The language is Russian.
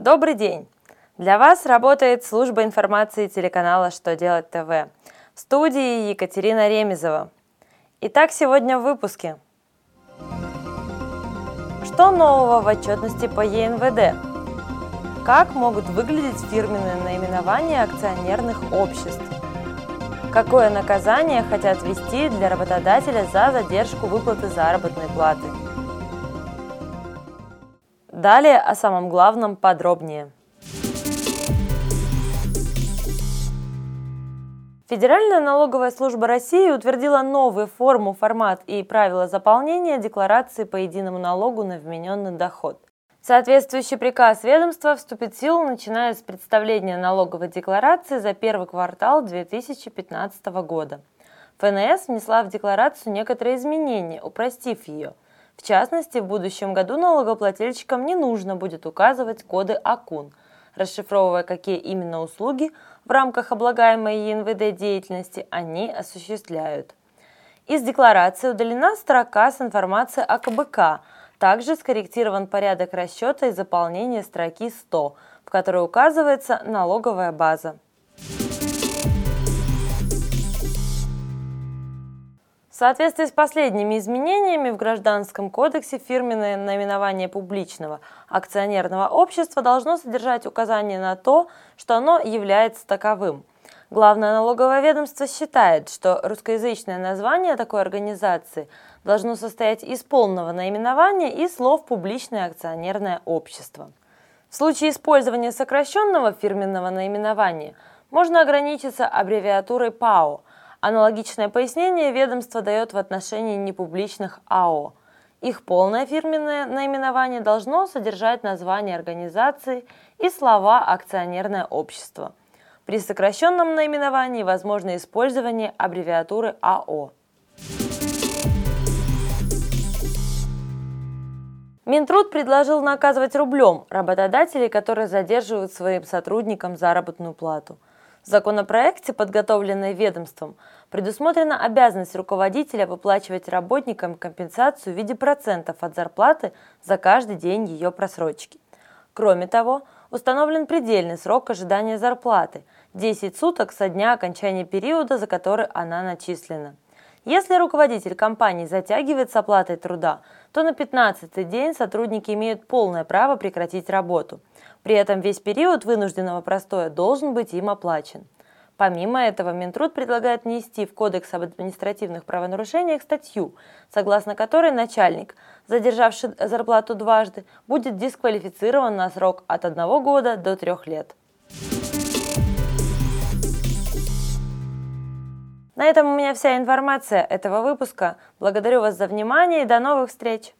Добрый день! Для вас работает служба информации телеканала «Что делать ТВ». В студии Екатерина Ремезова. Итак, сегодня в выпуске. Что нового в отчетности по ЕНВД? Как могут выглядеть фирменные наименования акционерных обществ? Какое наказание хотят ввести для работодателя за задержку выплаты заработной платы? Далее о самом главном подробнее. Федеральная налоговая служба России утвердила новую форму, формат и правила заполнения декларации по единому налогу на вмененный доход. Соответствующий приказ ведомства вступит в силу, начиная с представления налоговой декларации за первый квартал 2015 года. ФНС внесла в декларацию некоторые изменения, упростив ее – в частности, в будущем году налогоплательщикам не нужно будет указывать коды АКУН, расшифровывая, какие именно услуги в рамках облагаемой ЕНВД деятельности они осуществляют. Из декларации удалена строка с информацией о КБК, также скорректирован порядок расчета и заполнения строки 100, в которой указывается налоговая база. Соответствии с последними изменениями в Гражданском кодексе фирменное наименование публичного акционерного общества должно содержать указание на то, что оно является таковым. Главное налоговое ведомство считает, что русскоязычное название такой организации должно состоять из полного наименования и слов «публичное акционерное общество». В случае использования сокращенного фирменного наименования можно ограничиться аббревиатурой ПАО – Аналогичное пояснение ведомство дает в отношении непубличных АО. Их полное фирменное наименование должно содержать название организации и слова «акционерное общество». При сокращенном наименовании возможно использование аббревиатуры АО. Минтруд предложил наказывать рублем работодателей, которые задерживают своим сотрудникам заработную плату – в законопроекте, подготовленной ведомством, предусмотрена обязанность руководителя выплачивать работникам компенсацию в виде процентов от зарплаты за каждый день ее просрочки. Кроме того, установлен предельный срок ожидания зарплаты – 10 суток со дня окончания периода, за который она начислена. Если руководитель компании затягивает с оплатой труда, то на 15 день сотрудники имеют полное право прекратить работу – при этом весь период вынужденного простоя должен быть им оплачен. Помимо этого, Минтруд предлагает внести в Кодекс об административных правонарушениях статью, согласно которой начальник, задержавший зарплату дважды, будет дисквалифицирован на срок от одного года до трех лет. На этом у меня вся информация этого выпуска. Благодарю вас за внимание и до новых встреч!